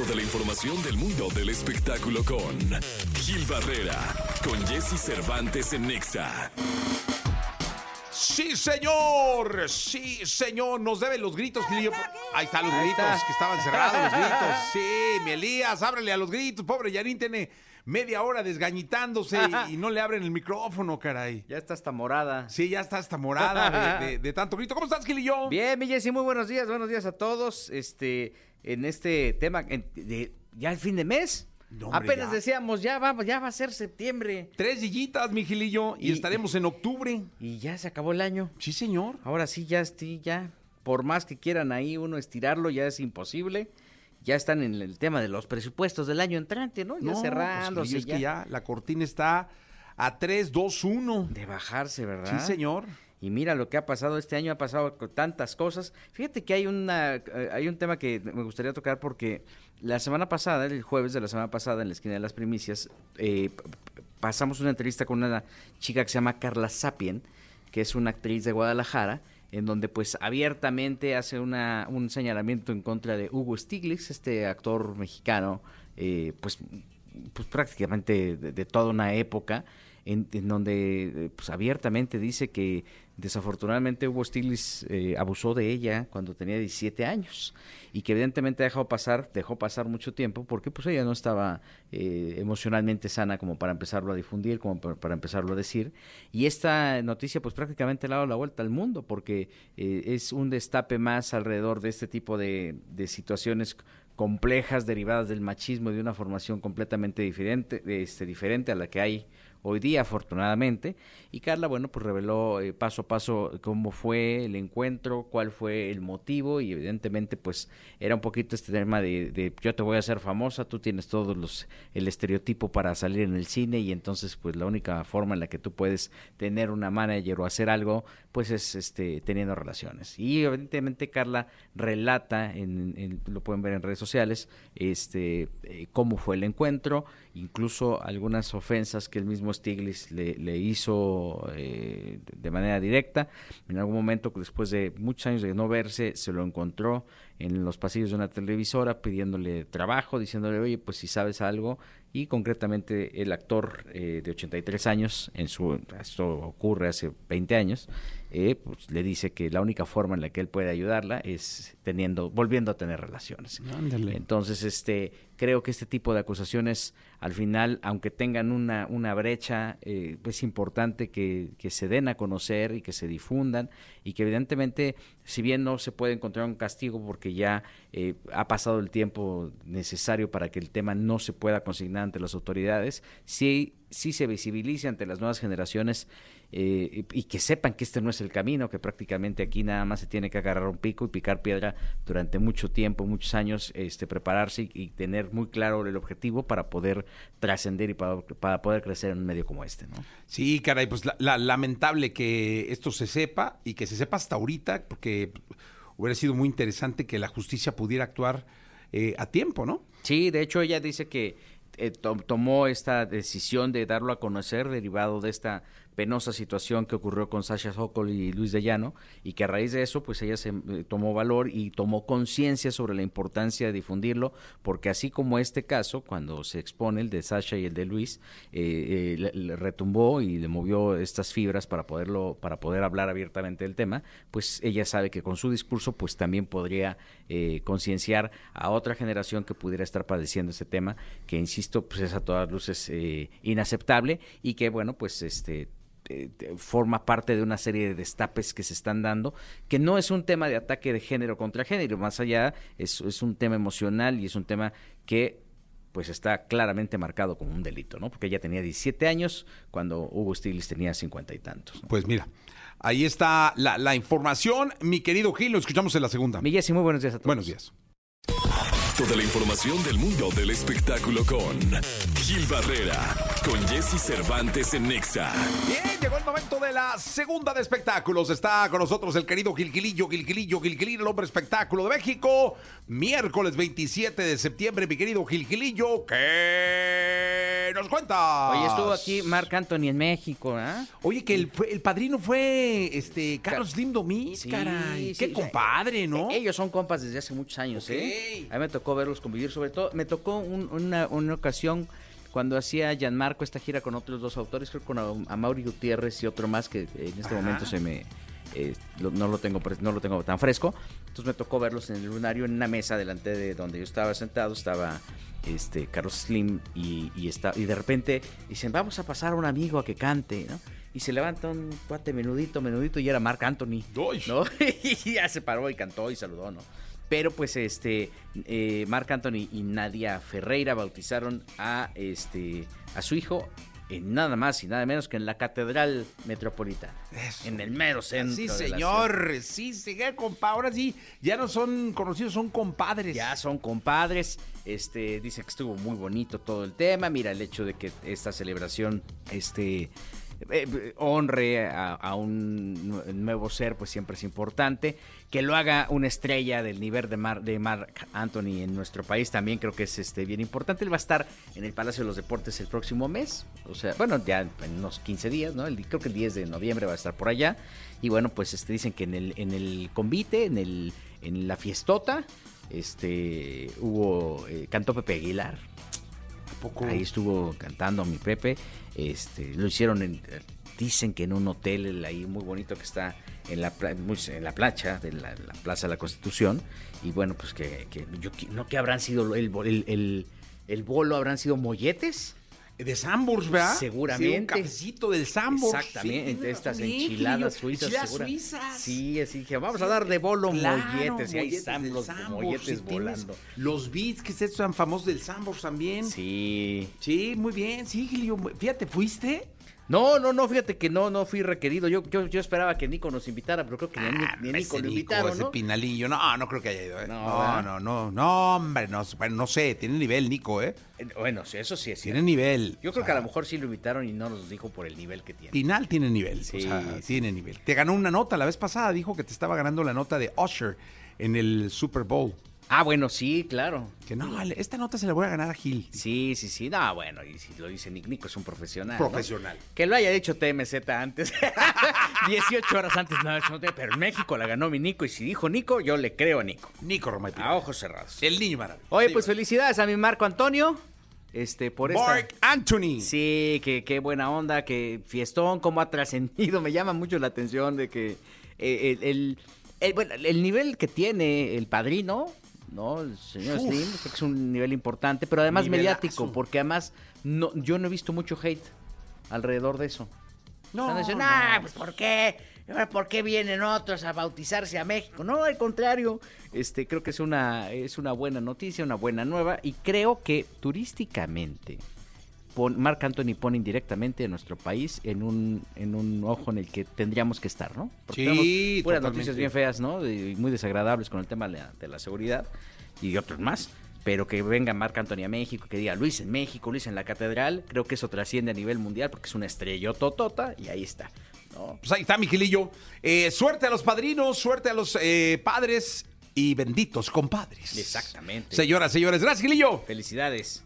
Toda la información del mundo del espectáculo con Gil Barrera, con Jesse Cervantes en Nexa. Sí, señor. Sí, señor. Nos deben los gritos, Gilillo. Ahí están los gritos, que estaban cerrados los gritos. Sí, mi Elías, ábrele a los gritos. Pobre Yarín tiene media hora desgañitándose y, y no le abren el micrófono, caray. Ya está hasta morada. Sí, ya está hasta morada de, de- de tanto grito. ¿Cómo estás, Gilillo? Bien, mi Jessy, muy buenos días, buenos días a todos. Este, en este tema, en- de, ya el fin de mes. No, hombre, Apenas ya. decíamos, ya va, ya va a ser septiembre. Tres dillitas, mi Gilillo, y, Y- estaremos en octubre. Y ya se acabó el año. Sí, señor. Ahora sí, ya estoy, ya. Por más que quieran ahí uno estirarlo, ya es imposible. Ya están en el tema de los presupuestos del año entrante, ¿no? Ya No, cerrándose. pues, Gilillo, es ya. que ya la cortina está a 3, 2, 1. De bajarse, Sí, ¿verdad? señor. Y mira lo que ha pasado este año, ha pasado tantas cosas. Fíjate que hay una eh, hay un tema que me gustaría tocar porque la semana pasada, el jueves de la semana pasada, en la esquina de las primicias, eh, pasamos una entrevista con una chica que se llama Carla Sapien, que es una actriz de Guadalajara, en donde pues abiertamente hace una, un señalamiento en contra de Hugo Stiglitz, este actor mexicano, eh, pues, pues prácticamente de, de toda una época, en, en donde eh, pues abiertamente dice que desafortunadamente Hugo Stiglitz eh, abusó de ella cuando tenía 17 años y que evidentemente dejado pasar, dejó pasar mucho tiempo porque pues ella no estaba eh, emocionalmente sana como para empezarlo a difundir, como para, para empezarlo a decir. Y esta noticia pues prácticamente le ha dado la vuelta al mundo porque eh, es un destape más alrededor de este tipo de, de situaciones complejas derivadas del machismo y de una formación completamente diferente, este, diferente a la que hay hoy día, afortunadamente. Y Carla, bueno, pues reveló eh, paso a paso cómo fue el encuentro, cuál fue el motivo y evidentemente pues era un poquito este tema de, de yo te voy a hacer famosa, tú tienes todos los el estereotipo para salir en el cine y entonces pues la única forma en la que tú puedes tener una manager o hacer algo pues es este teniendo relaciones. Y evidentemente Carla relata en, lo pueden ver en redes sociales este eh, cómo fue el encuentro, incluso algunas ofensas que el mismo Stiglitz le, hizo eh, de manera directa. En algún momento, después de muchos años de no verse, se lo encontró en los pasillos de una televisora pidiéndole trabajo, diciéndole, oye, pues si sabes algo. Y concretamente el actor eh, de 83 años, en su, esto ocurre hace 20 años, eh, pues le dice que la única forma en la que él puede ayudarla es teniendo, volviendo a tener relaciones. Ándale. Entonces, este, creo que este tipo de acusaciones, al final, aunque tengan una, una brecha, eh, es importante que, que se den a conocer y que se difundan y que evidentemente, si bien no se puede encontrar un castigo porque ya eh, ha pasado el tiempo necesario para que el tema no se pueda consignar ante las autoridades, sí, sí se visibilice ante las nuevas generaciones eh, y, que sepan que este no es el camino, que prácticamente aquí nada más se tiene que agarrar un pico y picar piedra durante mucho tiempo, muchos años, este, prepararse y, y tener muy claro el objetivo para poder trascender y para, para poder crecer en un medio como este, ¿no? Sí, caray, pues la, la- lamentable que esto se sepa y que se sepa hasta ahorita, porque hubiera sido muy interesante que la justicia pudiera actuar eh, a tiempo, ¿no? Sí, de hecho ella dice que eh, to- tomó esta decisión de darlo a conocer derivado de esta penosa situación que ocurrió con Sasha Sokol y Luis de Llano y que a raíz de eso pues ella se eh, tomó valor y tomó conciencia sobre la importancia de difundirlo porque así como este caso cuando se expone el de Sasha y el de Luis eh, eh, le, retumbó y le movió estas fibras para poderlo para poder hablar abiertamente del tema pues ella sabe que con su discurso pues también podría eh, concienciar a otra generación que pudiera estar padeciendo este tema que insisto pues es a todas luces eh, inaceptable y que bueno pues este eh, forma parte de una serie de destapes que se están dando, que no es un tema de ataque de género contra género, más allá es, es un tema emocional y es un tema que pues está claramente marcado como un delito, ¿no? Porque ella tenía 17 años cuando Hugo Stiglitz tenía 50 y tantos. ¿no? Pues mira, ahí está la, la información. Mi querido Gil, lo escuchamos en la segunda. Mi Jessy, muy buenos días a todos. Buenos días. Toda la información del mundo del espectáculo con Gil Barrera, con Jesse Cervantes en Nexa. Bien, llegó el momento de la segunda de espectáculos. Está con nosotros el querido Gilquilillo, Gilquilillo, Gilquilillo, el hombre espectáculo de México. Miércoles 27 de septiembre, mi querido Gilquilillo. ¿Qué ¿qué nos cuentas? Oye, estuvo aquí Marc Anthony en México, ¿ah? Oye, que el, el padrino fue este Carlos Slim Domínguez, Sí, caray. Qué compadre, ¿no? Eh, Ellos son compas desde hace muchos años, Ok. ¿eh? A mí me tocó verlos convivir, sobre todo me tocó un- una, una ocasión cuando hacía Gianmarco esta gira con otros dos autores, creo que con a, Mauri Gutiérrez y otro más que en este Ajá. momento se me eh, lo- no lo tengo no lo tengo tan fresco. Entonces me tocó verlos en el lunario en una mesa delante de donde yo estaba sentado, estaba este Carlos Slim y, y, está, y de repente dicen, vamos a pasar a un amigo a que cante, ¿no? Y se levanta un cuate menudito, menudito, y era Marc Anthony. ¿no? y ya se paró y cantó y saludó, ¿no? Pero pues este eh, Marc Anthony y Nadia Ferreira bautizaron a este a su hijo en nada más y nada menos que en la Catedral Metropolitana. Eso. En el mero centro. Sí, señor. Sí, sí, qué compa. Ahora sí, ya no son conocidos, son compadres. Ya son compadres. Este dice que estuvo muy bonito todo el tema. Mira el hecho de que esta celebración este eh, honre a, un nue- nuevo ser, pues siempre es importante. Que lo haga una estrella del nivel de, Mar, de Mark Anthony en nuestro país también creo que es este bien importante. Él va a estar en el Palacio de los Deportes el próximo mes. O sea, bueno, ya en unos 15 días, ¿no? El, creo que el 10 de noviembre va a estar por allá. Y bueno, pues este dicen que en el, en el convite, en el, en la fiestota, este hubo eh, cantó Pepe Aguilar. ¿A? Ahí estuvo cantando mi Pepe. Este, lo hicieron en, dicen que en un hotel el ahí muy bonito que está en la en la plancha de la, la Plaza de la Constitución y bueno, pues que, yo no que habrán sido el, el, el- el bolo habrán sido molletes. De Sambors, ¿verdad? Seguramente. Sí, un cafecito del Sambors. Exactamente, Sí, estas enchiladas suizas. Enchiladas suizas. Sí, así que vamos Sí, a dar de bolo claro, molletes y ahí están los molletes volando. Los beats que tan famosos del Sambors también. Sí. Sí, muy bien. Sí, Gilio. Fíjate, ¿fuiste? No, no, no, fíjate que no, no fui requerido. Yo, yo, yo esperaba que Nico nos invitara, pero creo que ni, Ni- Ah, ni a Nico lo Nico, invitaron, ese ¿no? Pinalillo. No, no creo que haya ido, ¿eh? No, No, no, no, no, hombre, no, bueno, no sé, tiene nivel, Nico, ¿eh? Eh, Bueno, sí, eso sí es Tiene cierto. nivel. Yo O creo que a lo mejor sí lo invitaron y no nos dijo por el nivel que tiene. Pinal tiene nivel, Sí, o sea, sí. tiene nivel. Te ganó una nota la vez pasada, dijo que te estaba ganando la nota de Usher en el Super Bowl. Ah, bueno, sí, claro. Que no, vale, esta nota se la voy a ganar a Gil. Sí, sí, sí. No, bueno, y si lo dice Nick, Nico es un profesional. ¿no? Profesional. Que lo haya dicho TMZ antes. 18 horas antes, no, eso no te- pero en México la ganó mi Nico y si dijo Nico, yo le creo a Nico. Nico Romay A ojos cerrados. El niño maravilla. Oye, Sí, pues felicidades a mi Marco Antonio. Este, por esta. Mark Anthony. Sí, que qué buena onda, que fiestón, cómo ha trascendido. Me llama mucho la atención de que eh, el, el- el- bueno, el nivel que tiene el padrino, ¿no? El señor Uf. Slim, creo que es un nivel importante, pero además Nivelazo. mediático, porque además no, yo no he visto mucho hate alrededor de eso. No, Están diciendo, no. pues ¿por qué? ¿Por qué vienen otros a bautizarse a México? No, al contrario. Este, creo que es una, es una buena noticia, una buena nueva. Y creo que turísticamente, pon, Marc Anthony pone indirectamente a nuestro país en un, en un ojo en el que tendríamos que estar, ¿no? Sí, tenemos puras totalmente. noticias bien feas, ¿no? De- muy desagradables con el tema de la, de la seguridad y otros más. Pero que venga Marc Anthony a México, que diga Luis en México, Luis en la catedral, creo que eso trasciende a nivel mundial porque es una estrella totota y ahí está. ¿no? Pues ahí está, mi Gilillo. Eh, suerte a los padrinos, suerte a los eh, padres y benditos compadres. Exactamente. Señoras, señores, gracias, Gilillo. Felicidades.